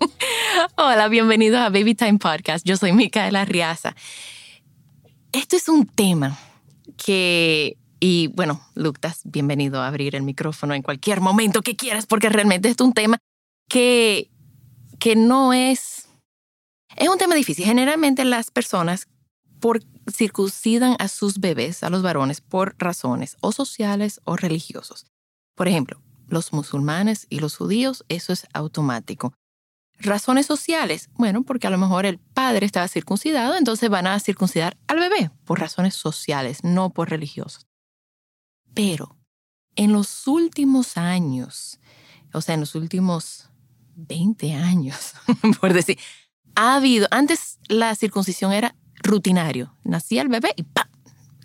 Hola, bienvenidos a Baby Time Podcast. Yo soy Micaela Riaza. Esto es un tema que, y bueno, Lucas, bienvenido a abrir el micrófono en cualquier momento que quieras, porque realmente es un tema que, que no es, es un tema difícil. Generalmente las personas por, circuncidan a sus bebés, a los varones, por razones o sociales o religiosos. Por ejemplo, los musulmanes y los judíos, eso es automático. Razones sociales, bueno, porque a lo mejor el padre estaba circuncidado, entonces van a circuncidar al bebé por razones sociales, no por religiosas. Pero en los últimos años, o sea, en los últimos 20 años, por decir, ha habido, antes la circuncisión era rutinario, nacía el bebé y ¡pam!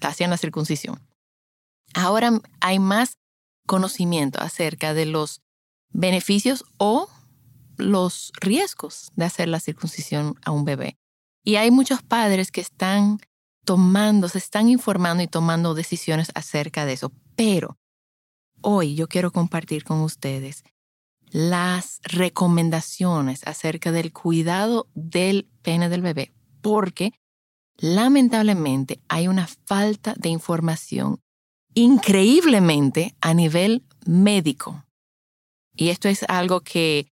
hacían la circuncisión. Ahora hay más conocimiento acerca de los beneficios o los riesgos de hacer la circuncisión a un bebé. Y hay muchos padres que están tomando, se están informando y tomando decisiones acerca de eso. Pero hoy yo quiero compartir con ustedes las recomendaciones acerca del cuidado del pene del bebé, porque lamentablemente hay una falta de información increíblemente a nivel médico. Y esto es algo que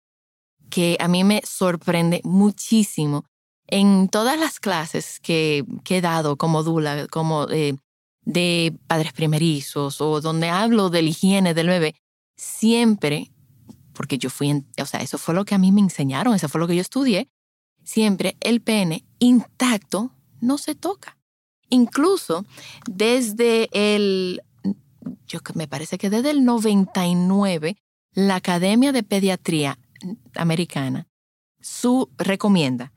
que a mí me sorprende muchísimo. En todas las clases que, he dado como dula, como de padres primerizos o donde hablo de la higiene del bebé, siempre, porque yo fui, o sea, eso fue lo que a mí me enseñaron, eso fue lo que yo estudié, siempre el pene intacto no se toca. Incluso desde el, yo me parece que desde el 99, la Academia de Pediatría americana, su recomienda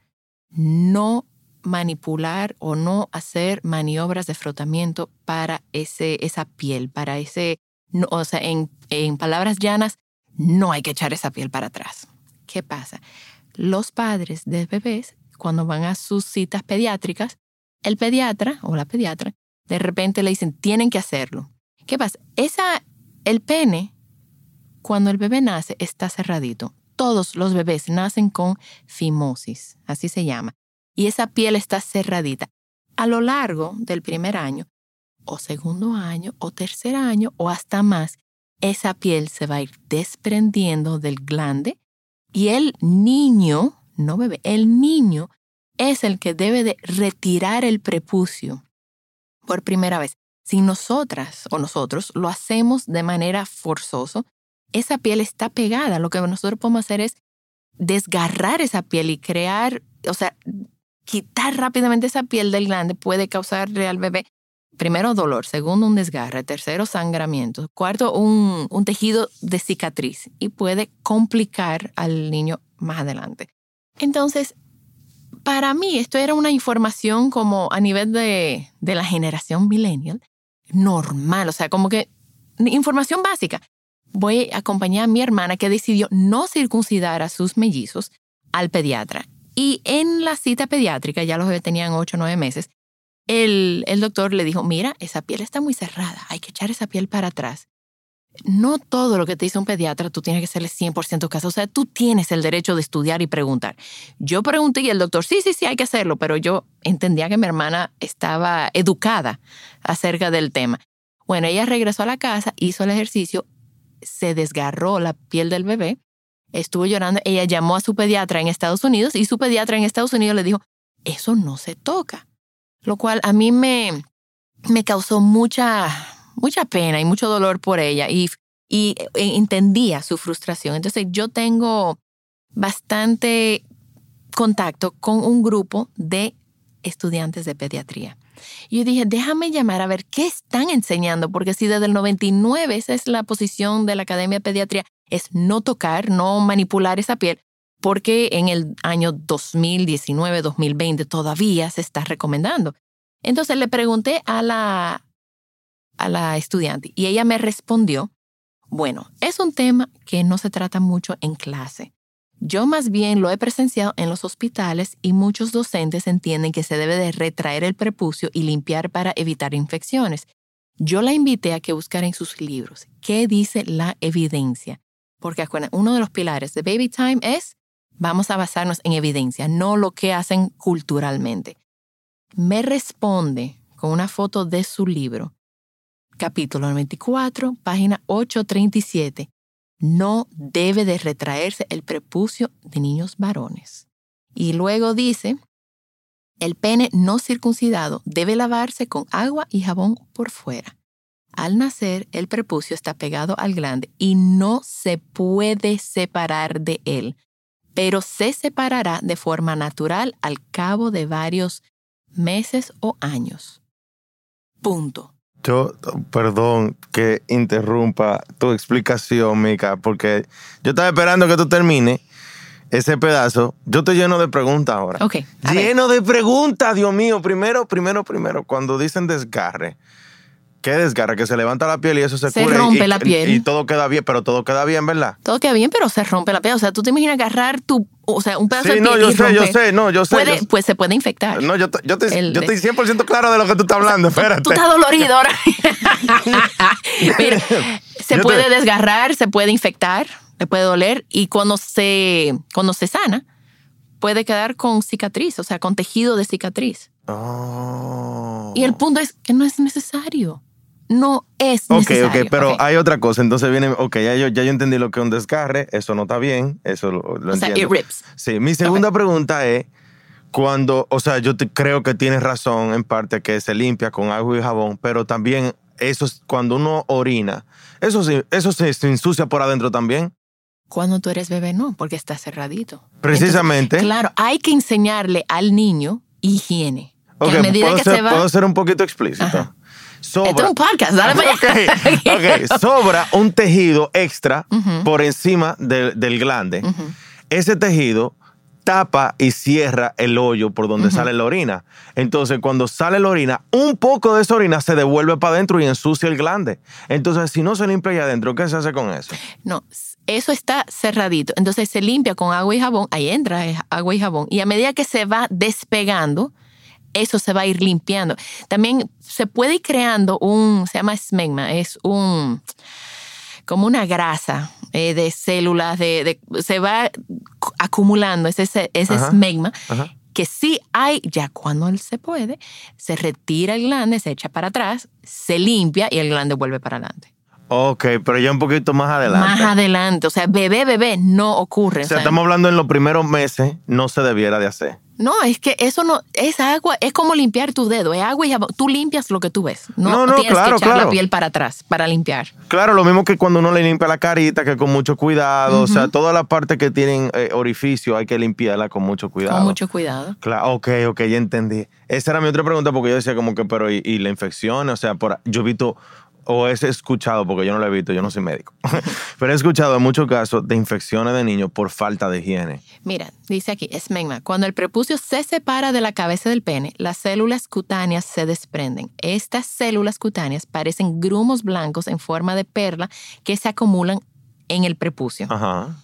no manipular o no hacer maniobras de frotamiento para ese, esa piel, para ese, o sea, en, en palabras llanas, no hay que echar esa piel para atrás. ¿Qué pasa? Los padres de bebés, cuando van a sus citas pediátricas, el pediatra o la pediatra de repente le dicen, tienen que hacerlo. ¿Qué pasa? Esa, el pene, cuando el bebé nace, está cerradito todos los bebés nacen con fimosis, así se llama, y esa piel está cerradita. A lo largo del primer año, o segundo año, o tercer año, o hasta más, esa piel se va a ir desprendiendo del glande y el niño, no bebé, el niño es el que debe de retirar el prepucio por primera vez. Si nosotras o nosotros lo hacemos de manera forzosa, esa piel está pegada. Lo que nosotros podemos hacer es desgarrar esa piel y crear, o sea, quitar rápidamente esa piel del glande puede causarle al bebé, primero, dolor, segundo, un desgarre, tercero, sangramiento, cuarto, un, un tejido de cicatriz y puede complicar al niño más adelante. Entonces, para mí esto era una información como a nivel de, de la generación millennial, normal, o sea, como que información básica voy a acompañar a mi hermana que decidió no circuncidar a sus mellizos al pediatra. Y en la cita pediátrica, ya los tenían 8 o 9 meses, el, el doctor le dijo, mira, esa piel está muy cerrada, hay que echar esa piel para atrás. No todo lo que te dice un pediatra tú tienes que hacerle 100% caso. O sea, tú tienes el derecho de estudiar y preguntar. Yo pregunté y el doctor, sí, sí, sí, hay que hacerlo, pero yo entendía que mi hermana estaba educada acerca del tema. Bueno, ella regresó a la casa, hizo el ejercicio se desgarró la piel del bebé, estuvo llorando, ella llamó a su pediatra en Estados Unidos y su pediatra en Estados Unidos le dijo, eso no se toca. Lo cual a mí me, me causó mucha, mucha pena y mucho dolor por ella y, y entendía su frustración. Entonces yo tengo bastante contacto con un grupo de estudiantes de pediatría. Y yo dije, déjame llamar a ver qué están enseñando, porque si desde el 99 esa es la posición de la Academia de Pediatría, es no tocar, no manipular esa piel, porque en el año 2019, 2020 todavía se está recomendando. Entonces le pregunté a la, a la estudiante y ella me respondió, bueno, es un tema que no se trata mucho en clase. Yo más bien lo he presenciado en los hospitales y muchos docentes entienden que se debe de retraer el prepucio y limpiar para evitar infecciones. Yo la invité a que buscara en sus libros qué dice la evidencia, porque uno de los pilares de Baby Time es vamos a basarnos en evidencia, no lo que hacen culturalmente. Me responde con una foto de su libro, capítulo 94, página 837 no debe de retraerse el prepucio de niños varones. Y luego dice, el pene no circuncidado debe lavarse con agua y jabón por fuera. Al nacer, el prepucio está pegado al glande y no se puede separar de él, pero se separará de forma natural al cabo de varios meses o años. Punto. Yo, perdón que interrumpa tu explicación, Mica, porque yo estaba esperando que tú termines ese pedazo. Yo te lleno de preguntas ahora. Ok. Lleno de preguntas, Dios mío. Primero, primero, primero, cuando dicen desgarre, ¿Qué desgarra? Que se levanta la piel y eso se, se cura. rompe y, la piel. Y, todo queda bien, pero todo queda bien, ¿verdad? Todo queda bien, pero se rompe la piel. O sea, tú te imaginas agarrar tu, o sea, un pedazo sí, de no, piel yo y sé, romper. yo sé, no, yo sé. Puede, yo- pues se puede infectar. No, yo, yo, te- El yo estoy 100% claro de lo que tú estás hablando, espérate. Tú estás dolorido ahora. Mira, se Yo puede te- desgarrar, se puede infectar, le puede doler y cuando se, cuando se sana, puede quedar con cicatriz, o sea, con tejido de cicatriz. Oh. Y el punto es que no es necesario. No es necesario. ok, pero Ok. hay otra cosa. Entonces viene, ok, ya yo, ya yo entendí lo que es un desgarre, eso no está bien, eso lo, lo o sea, it rips. Sí, mi segunda pregunta es, cuando, o sea, yo te- creo que tienes razón en parte que se limpia con agua y jabón, pero también eso es cuando uno orina, eso, eso se, se ensucia por adentro también. Cuando tú eres bebé, no, porque está cerradito. Precisamente. Entonces, claro, hay que enseñarle al niño higiene. Ok, a medida ¿puedo, que ser, se va. puedo ser un poquito explícito. Ajá. Sobra, es un podcast, dale para allá. Ok, ok, sobra un tejido extra por encima del- del glande. Ese tejido tapa y cierra el hoyo por donde sale la orina. Entonces, cuando sale la orina, un poco de esa orina se devuelve para adentro y ensucia el glande. Entonces, si no se limpia ahí adentro, ¿qué se hace con eso? No, eso está cerradito. Entonces se limpia con agua y jabón. Ahí entra agua y jabón. Y a medida que se va despegando, eso se va a ir limpiando. También se puede ir creando un, se llama smegma, es un, como una grasa eh, de células, de, de- se va acumulando ese, ese, Ajá. smegma. Ajá. Que sí hay, ya cuando se puede, se retira el glande, se echa para atrás, se limpia y el glande vuelve para adelante. Ok, pero ya un poquito más adelante. Más adelante. O sea, bebé, bebé no ocurre. o O sea, estamos hablando en los primeros meses, no se debiera de hacer. no, es que eso no, es agua, es como limpiar tu dedo, es agua y jabón. Tú limpias lo que tú ves. No, No, no, tienes claro, que echar claro. la piel para atrás para limpiar. Claro, lo mismo que cuando uno le limpia la carita, que con mucho cuidado, o sea, toda la parte que tienen eh, orificio hay que limpiarla con mucho cuidado. Con mucho cuidado. Claro, ok, ok, ya entendí. Esa era mi otra pregunta porque yo decía como que, pero ¿y, y la infección? O sea, por, yo he visto, o he escuchado, porque yo no lo he visto, yo no soy médico, pero he escuchado en muchos casos de infecciones de niños por falta de higiene. Mira, dice aquí, esmegma. Cuando el prepucio se separa de la cabeza del pene, las células cutáneas se desprenden. Estas células cutáneas parecen grumos blancos en forma de perla que se acumulan en el prepucio. Ajá.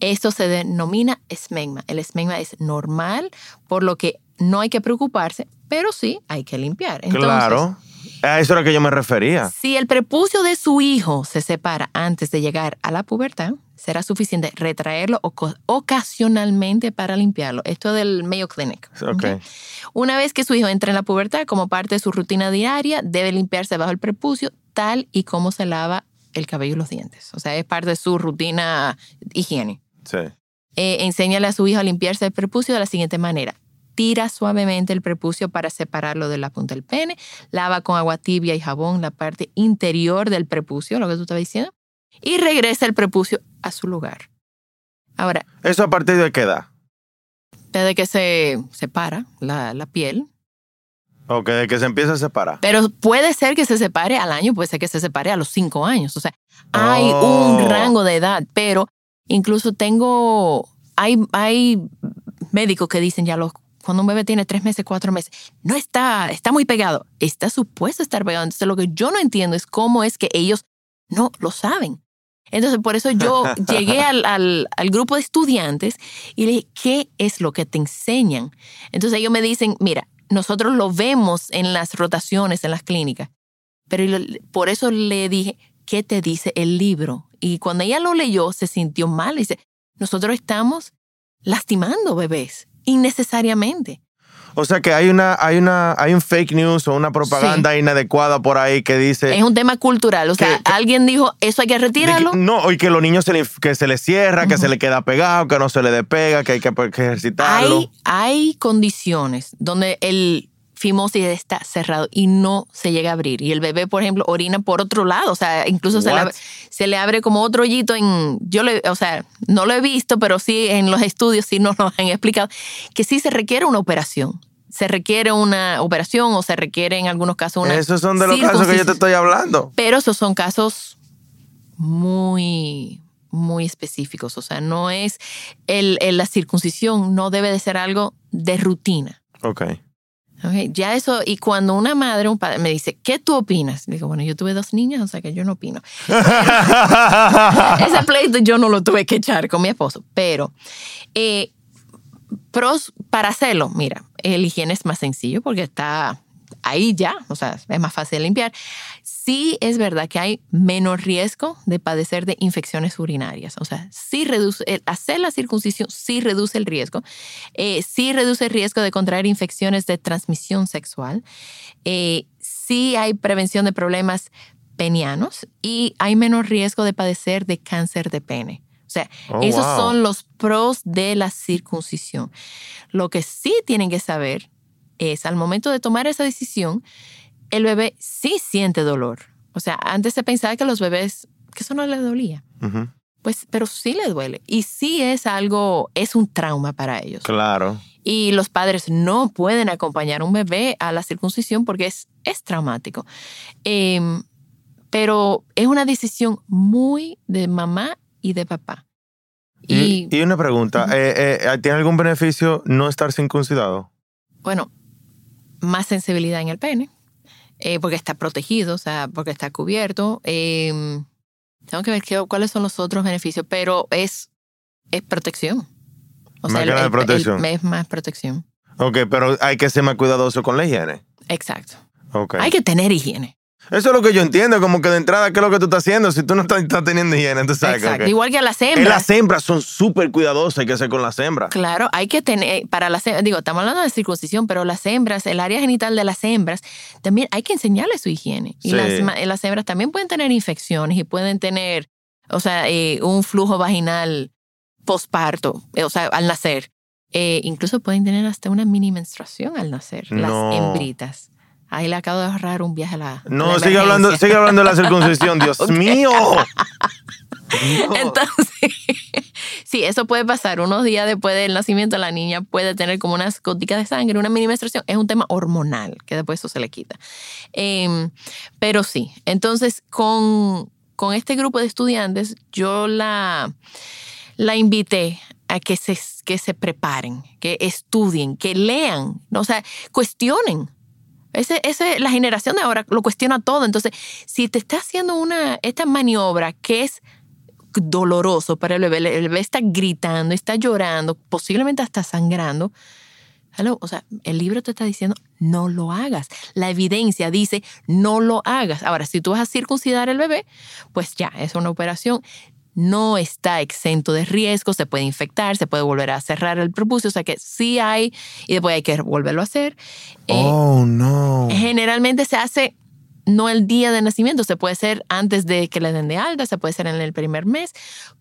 Esto se denomina esmegma. El esmegma es normal, por lo que no hay que preocuparse, pero sí hay que limpiar. Entonces, claro. A eso era que yo me refería. Si el prepucio de su hijo se separa antes de llegar a la pubertad, será suficiente retraerlo ocasionalmente para limpiarlo. Esto es del Mayo Clinic. Ok. ¿ok? Una vez que su hijo entre en la pubertad, como parte de su rutina diaria, debe limpiarse bajo el prepucio, tal y como se lava el cabello y los dientes. O sea, es parte de su rutina higiene. Sí. Eh, enséñale a su hijo a limpiarse el prepucio de la siguiente manera. Tira suavemente el prepucio para separarlo de la punta del pene, lava con agua tibia y jabón la parte interior del prepucio, lo que tú estabas diciendo, y regresa el prepucio a su lugar. Ahora, ¿Eso a partir de qué edad? desde que se separa la, la piel, Ok, de que se empieza a separar. pero puede ser que se separe al año, puede ser que se separe a los cinco años. O sea, hay Oh. un rango de edad, pero incluso tengo, hay, hay médicos que dicen ya los, cuando un bebé tiene tres meses, cuatro meses, no está, está muy pegado, está supuesto a estar pegado. Entonces lo que yo no entiendo es cómo es que ellos no lo saben. Entonces por eso yo llegué al, al, al grupo de estudiantes y le dije, ¿qué es lo que te enseñan? Entonces ellos me dicen, mira, nosotros lo vemos en las rotaciones, en las clínicas, pero por eso le dije, ¿qué te dice el libro? Y cuando ella lo leyó, se sintió mal. Dice, nosotros estamos lastimando bebés innecesariamente. O sea que hay una, hay una, hay un fake news o una propaganda inadecuada por ahí que dice. Es un tema cultural. O sea, Que- alguien dijo, eso hay que retirarlo. no, y que los niños se le, que se le cierra, que se le queda pegado, que no se le despega, que hay que, que ejercitarlo. Hay, hay condiciones donde el fimosis está cerrado y no se llega a abrir. Y el bebé, por ejemplo, orina por otro lado. O sea, incluso se le, abre, se le abre como otro hoyito en... Yo le, o sea, no lo he visto, pero sí en los estudios sí nos lo han explicado, que sí se requiere una operación. Se requiere una operación o se requiere en algunos casos una... Esos son de los casos que yo te estoy hablando. Pero esos son casos muy, muy específicos. O sea, no es el, el- la circuncisión, no debe de ser algo de rutina. Ok. Ya eso, y cuando una madre un padre me dice, ¿qué tú opinas? Digo, bueno, yo tuve dos niñas, o sea que yo no opino. Ese pleito yo no lo tuve que echar con mi esposo, pero eh, pros para hacerlo, mira, el higiene es más sencillo porque está ahí ya, o sea, es más fácil de limpiar. Sí es verdad que hay menos riesgo de padecer de infecciones urinarias, o sea, sí reduce, el hacer la circuncisión sí reduce el riesgo, eh, sí reduce el riesgo de contraer infecciones de transmisión sexual, eh, sí hay prevención de problemas penianos y hay menos riesgo de padecer de cáncer de pene. O sea, Oh, esos wow. son los pros de la circuncisión. Lo que sí tienen que saber es al momento de tomar esa decisión, el bebé sí siente dolor. O sea, antes se pensaba que los bebés, que eso no les dolía. Pues, pero sí les duele. Y sí es algo, es un trauma para ellos. Claro. Y los padres no pueden acompañar a un bebé a la circuncisión porque es, es traumático. Em, pero es una decisión muy de mamá y de papá. Y, Y, y una pregunta, eh, eh, ¿tiene algún beneficio no estar circuncidado? bueno, más sensibilidad en el pene, eh, porque está protegido, o sea, porque está cubierto. Em, tengo que ver qué- cuáles son los otros beneficios, pero es, es protección. O Más de el- protección. es más protección. Ok, pero hay que ser más cuidadoso con la higiene. Exacto. Ok. Hay que tener higiene. Eso es lo que yo entiendo, como que de entrada, ¿qué es lo que tú estás haciendo? Si tú no estás, estás teniendo higiene, sabes que- Exacto. Igual que a las Eh, hembras. Las hembras son súper cuidadosas, hay que hacer con las hembras. Claro, hay que tener, para las digo, estamos hablando de circuncisión, pero las hembras, el área genital de las hembras, también hay que enseñarles su higiene. Y Sí. las, hembras también pueden tener infecciones y pueden tener, o sea, eh, un flujo vaginal posparto, eh, o sea, al nacer. Eh, incluso pueden tener hasta una mini menstruación al nacer, No. las hembritas. Ahí le acabo de ahorrar un viaje a la. a No, la sigue hablando, sigue hablando de la circuncisión, Dios mío. No. Entonces, sí, eso puede pasar. Unos días después del nacimiento, la niña puede tener como unas goticas de sangre, una mini menstruación. Es un tema hormonal, que después eso se le quita. Em, pero sí, entonces con, con este grupo de estudiantes, yo la, la invité a que se, que se preparen, que estudien, que lean, o sea, cuestionen. Ese, ese, la generación de ahora lo cuestiona todo. Entonces, si te está haciendo una, esta maniobra que es doloroso para el bebé, el bebé está gritando, está llorando, posiblemente hasta sangrando. O sea, el libro te está diciendo no lo hagas. La evidencia dice no lo hagas. Ahora, si tú vas a circuncidar el bebé, pues ya, es una operación. No está exento de riesgo, se puede infectar, se puede volver a cerrar el prepucio, o sea que sí hay, y después hay que volverlo a hacer. Eh, Oh, no. Generalmente se hace no el día de nacimiento, se puede hacer antes de que le den de alta, se puede hacer en el primer mes,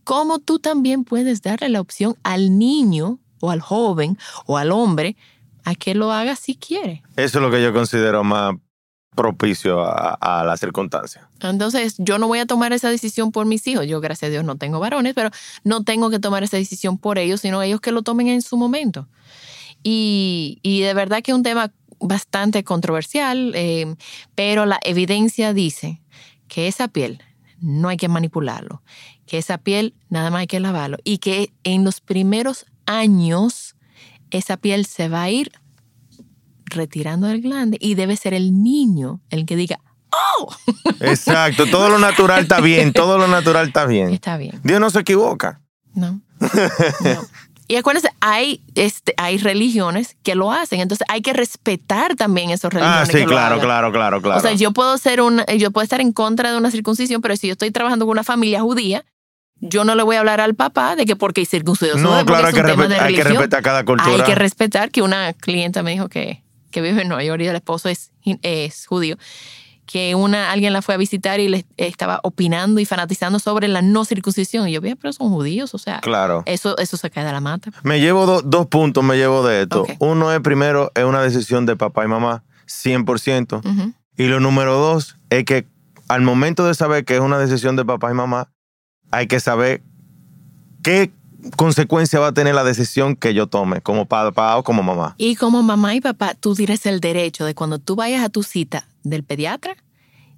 como tú también puedes darle la opción al niño o al joven o al hombre a que lo haga si quiere. Eso es lo que yo considero más propicio a, la circunstancia. Entonces, yo no voy a tomar esa decisión por mis hijos. Yo, gracias a Dios, no tengo varones, pero no tengo que tomar esa decisión por ellos, sino ellos que lo tomen en su momento. Y, y de verdad que es un tema bastante controversial, eh, pero la evidencia dice que esa piel no hay que manipularlo, que esa piel nada más hay que lavarlo y que en los primeros años esa piel se va a ir retirando del glande y debe ser el niño el que diga, ¡Oh! Exacto, todo lo natural está bien, todo lo natural está bien. Está bien. Dios no se equivoca. No. no. Y acuérdense, hay, este, hay religiones que lo hacen, entonces hay que respetar también esas religiones. Ah, sí, que claro, claro, claro, claro. O sea, yo puedo ser un, yo puedo estar en contra de una circuncisión, pero si yo estoy trabajando con una familia judía, yo no le voy a hablar al papá de que porque circuncidió su no, claro, hay que, hay que respetar cada cultura. Hay que respetar que una clienta me dijo que, que vive en Nueva York y el esposo es, es judío, que una, alguien la fue a visitar y le estaba opinando y fanatizando sobre la no circuncisión. Y yo, "Ve, pero son judíos, o sea, Claro. eso, eso se cae de la mata. Me llevo do- dos puntos, me llevo de esto. Uno es primero, es una decisión de papá y mamá, 100%. Ujú. Y lo número dos es que al momento de saber que es una decisión de papá y mamá, hay que saber qué consecuencia va a tener la decisión que yo tome, como papá o como mamá. Y como mamá y papá, tú tienes el derecho de cuando tú vayas a tu cita del pediatra,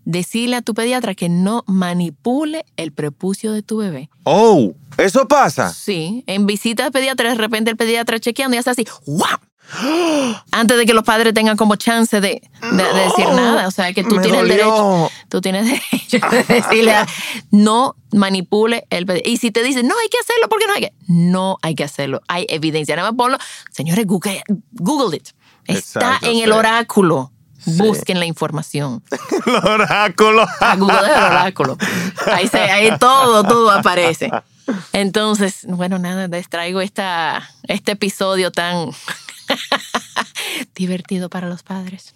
decirle a tu pediatra que no manipule el prepucio de tu bebé. Oh, eso pasa. Sí, en visita de pediatra, de repente el pediatra chequeando y hace así, ¡guau! Antes de que los padres tengan como chance de, de- de decir nada. O sea, que tú tienes el dolió. derecho. Tú tienes derecho de decirle, a- no manipule el pediatra. Y si te dicen, no hay que hacerlo porque no hay que. No hay que hacerlo. Hay evidencia. Nada más ponlo. Señores, Google, Google it. Está Exacto, en sí. el oráculo. Sí. Busquen la información. El oráculo. A Google el oráculo. Ahí, se- ahí todo, todo aparece. Entonces, bueno, nada, les traigo esta, este episodio tan divertido para los padres.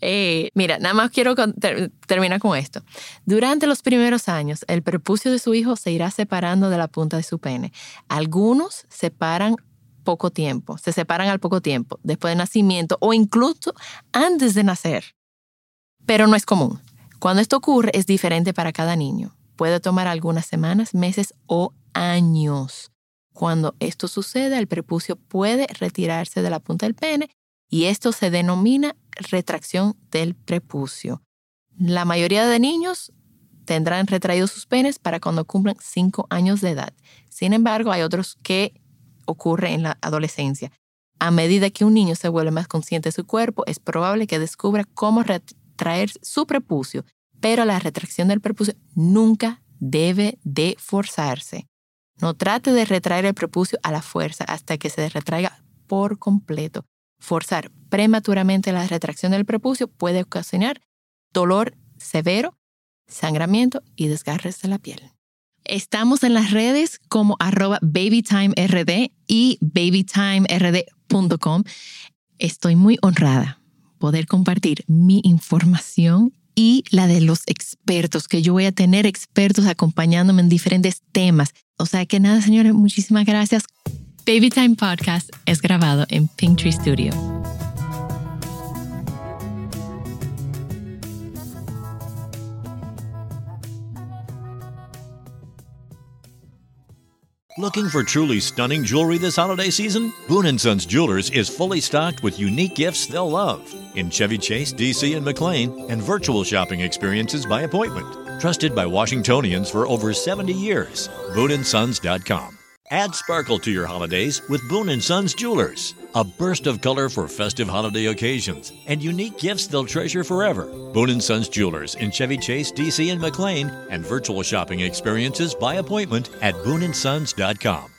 Eh, mira, nada más quiero con- ter- terminar con esto. Durante los primeros años, el prepucio de su hijo se irá separando de la punta de su pene. Algunos separan poco tiempo, se separan al poco tiempo, después del nacimiento o incluso antes de nacer. Pero no es común. Cuando esto ocurre es diferente para cada niño. Puede tomar algunas semanas, meses o años. Cuando esto sucede, el prepucio puede retirarse de la punta del pene y esto se denomina retracción del prepucio. La mayoría de niños tendrán retraídos sus penes para cuando cumplan 5 años de edad. Sin embargo, hay otros que ocurre en la adolescencia. A medida que un niño se vuelve más consciente de su cuerpo, es probable que descubra cómo retraer su prepucio, pero la retracción del prepucio nunca debe de forzarse. No trate de retraer el prepucio a la fuerza hasta que se retraiga por completo. Forzar prematuramente la retracción del prepucio puede ocasionar dolor severo, sangramiento y desgarres de la piel. Estamos en las redes como arroba babytimerd y babytimerd.com. Estoy muy honrada poder compartir mi información y la de los expertos, que yo voy a tener expertos acompañándome en diferentes temas. O sea que nada, señores, muchísimas gracias. Baby Time Podcast es grabado en Pinktree Studio. Looking for truly stunning jewelry this holiday season? Boon & Sons Jewelers is fully stocked with unique gifts they'll love in Chevy Chase, DC, and McLean, and virtual shopping experiences by appointment. Trusted by Washingtonians for over 70 years. BooneAndSons.com. Add sparkle to your holidays with Boon & Sons Jewelers. A burst of color for festive holiday occasions and unique gifts they'll treasure forever. Boon & Sons Jewelers in Chevy Chase, DC, and McLean, and virtual shopping experiences by appointment at BooneAndSons.com.